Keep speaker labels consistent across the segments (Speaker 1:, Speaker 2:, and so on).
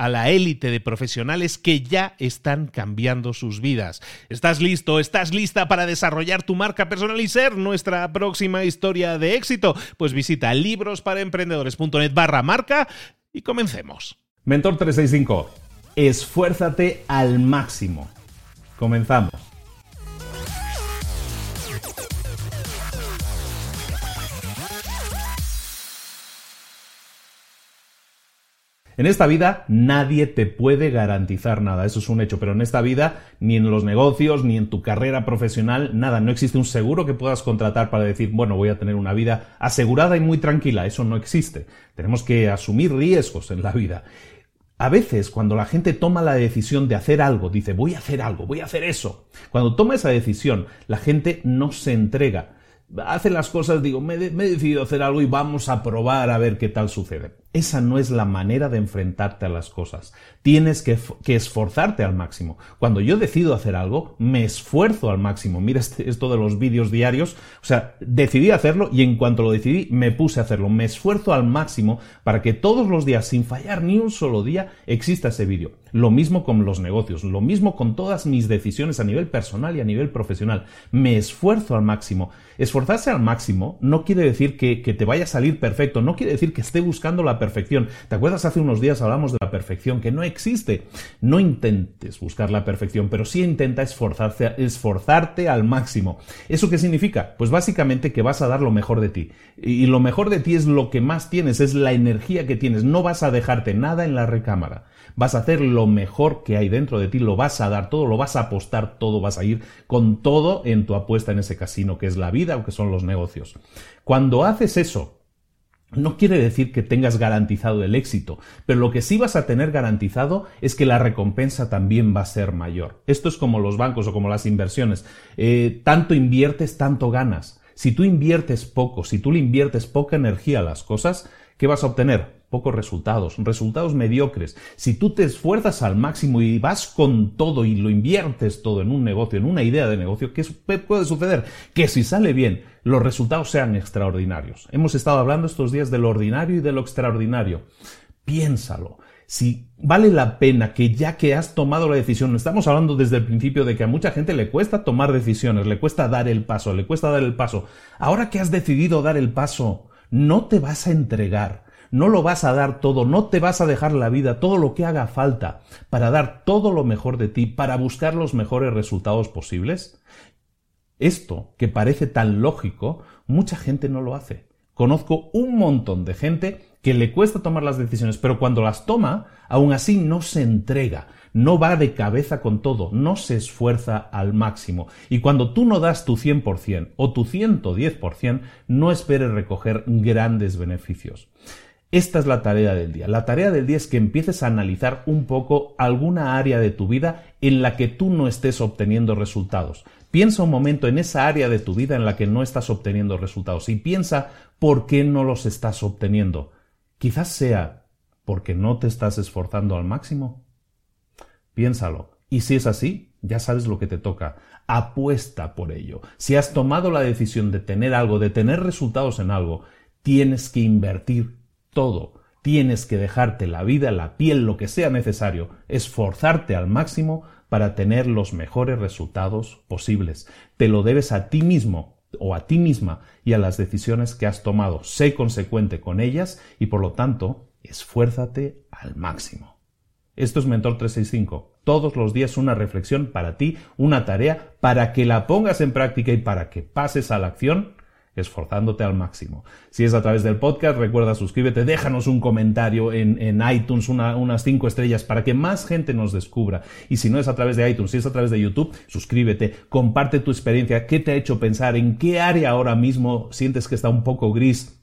Speaker 1: a la élite de profesionales que ya están cambiando sus vidas. ¿Estás listo? ¿Estás lista para desarrollar tu marca personal y ser nuestra próxima historia de éxito? Pues visita librosparaemprendedores.net barra marca y comencemos.
Speaker 2: Mentor 365, esfuérzate al máximo. Comenzamos. En esta vida nadie te puede garantizar nada, eso es un hecho, pero en esta vida, ni en los negocios, ni en tu carrera profesional, nada, no existe un seguro que puedas contratar para decir, bueno, voy a tener una vida asegurada y muy tranquila, eso no existe. Tenemos que asumir riesgos en la vida. A veces, cuando la gente toma la decisión de hacer algo, dice, voy a hacer algo, voy a hacer eso. Cuando toma esa decisión, la gente no se entrega. Hace las cosas, digo, me, he decidido hacer algo y vamos a probar a ver qué tal sucede. Esa no es la manera de enfrentarte a las cosas. Tienes que, esforzarte al máximo. Cuando yo decido hacer algo, me esfuerzo al máximo. Mira este, esto de los vídeos diarios. O sea, decidí hacerlo y en cuanto lo decidí, me puse a hacerlo. Me esfuerzo al máximo para que todos los días, sin fallar ni un solo día, exista ese vídeo. Lo mismo con los negocios, lo mismo con todas mis decisiones a nivel personal y a nivel profesional. Me esfuerzo al máximo. Esforzarse al máximo no quiere decir que, que te vaya a salir perfecto, no quiere decir que esté buscando la perfección. ¿Te acuerdas hace unos días hablamos de la perfección que no existe? No intentes buscar la perfección, pero sí intenta esforzarse, esforzarte al máximo. ¿Eso qué significa? Pues básicamente que vas a dar lo mejor de ti. Y lo mejor de ti es lo que más tienes, es la energía que tienes. No vas a dejarte nada en la recámara. Vas a hacer lo mejor que hay dentro de ti, lo vas a dar todo, lo vas a apostar todo, vas a ir con todo en tu apuesta en ese casino que es la vida o que son los negocios. Cuando haces eso, no quiere decir que tengas garantizado el éxito, pero lo que sí vas a tener garantizado es que la recompensa también va a ser mayor. Esto es como los bancos o como las inversiones. Eh, tanto inviertes, tanto ganas. Si tú inviertes poco, si tú le inviertes poca energía a las cosas, ¿qué vas a obtener? Pocos resultados, resultados mediocres. Si tú te esfuerzas al máximo y vas con todo y lo inviertes todo en un negocio, en una idea de negocio, ¿qué puede suceder? Que si sale bien, los resultados sean extraordinarios. Hemos estado hablando estos días de lo ordinario y de lo extraordinario. Piénsalo. Si vale la pena que ya que has tomado la decisión, estamos hablando desde el principio de que a mucha gente le cuesta tomar decisiones, le cuesta dar el paso, le cuesta dar el paso. Ahora que has decidido dar el paso, no te vas a entregar no lo vas a dar todo, no te vas a dejar la vida, todo lo que haga falta para dar todo lo mejor de ti, para buscar los mejores resultados posibles. Esto, que parece tan lógico, mucha gente no lo hace. Conozco un montón de gente que le cuesta tomar las decisiones, pero cuando las toma, aún así no se entrega, no va de cabeza con todo, no se esfuerza al máximo. Y cuando tú no das tu 100% o tu 110%, no esperes recoger grandes beneficios. Esta es la tarea del día. La tarea del día es que empieces a analizar un poco alguna área de tu vida en la que tú no estés obteniendo resultados. Piensa un momento en esa área de tu vida en la que no estás obteniendo resultados y piensa por qué no los estás obteniendo. Quizás sea porque no te estás esforzando al máximo. Piénsalo. Y si es así, ya sabes lo que te toca. Apuesta por ello. Si has tomado la decisión de tener algo, de tener resultados en algo, tienes que invertir todo. Tienes que dejarte la vida, la piel, lo que sea necesario, esforzarte al máximo para tener los mejores resultados posibles. Te lo debes a ti mismo o a ti misma y a las decisiones que has tomado. Sé consecuente con ellas y por lo tanto, esfuérzate al máximo. Esto es Mentor 365. Todos los días una reflexión para ti, una tarea para que la pongas en práctica y para que pases a la acción esforzándote al máximo. Si es a través del podcast, recuerda suscríbete, déjanos un comentario en, iTunes, unas cinco estrellas para que más gente nos descubra. Y si no es a través de iTunes, si es a través de YouTube, suscríbete, comparte tu experiencia, qué te ha hecho pensar, en qué área ahora mismo sientes que está un poco gris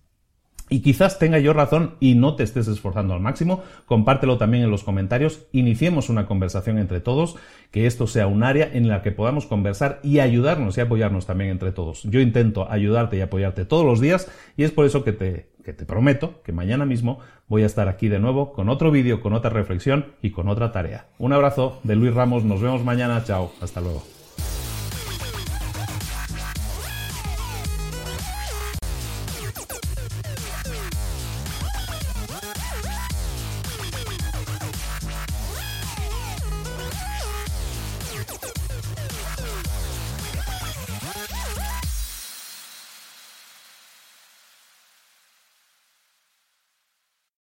Speaker 2: y quizás tenga yo razón y no te estés esforzando al máximo, compártelo también en los comentarios, iniciemos una conversación entre todos, que esto sea un área en la que podamos conversar y ayudarnos y apoyarnos también entre todos. Yo intento ayudarte y apoyarte todos los días y es por eso que te, que te prometo que mañana mismo voy a estar aquí de nuevo con otro vídeo, con otra reflexión y con otra tarea. Un abrazo de Luis Ramos, nos vemos mañana, chao, hasta luego.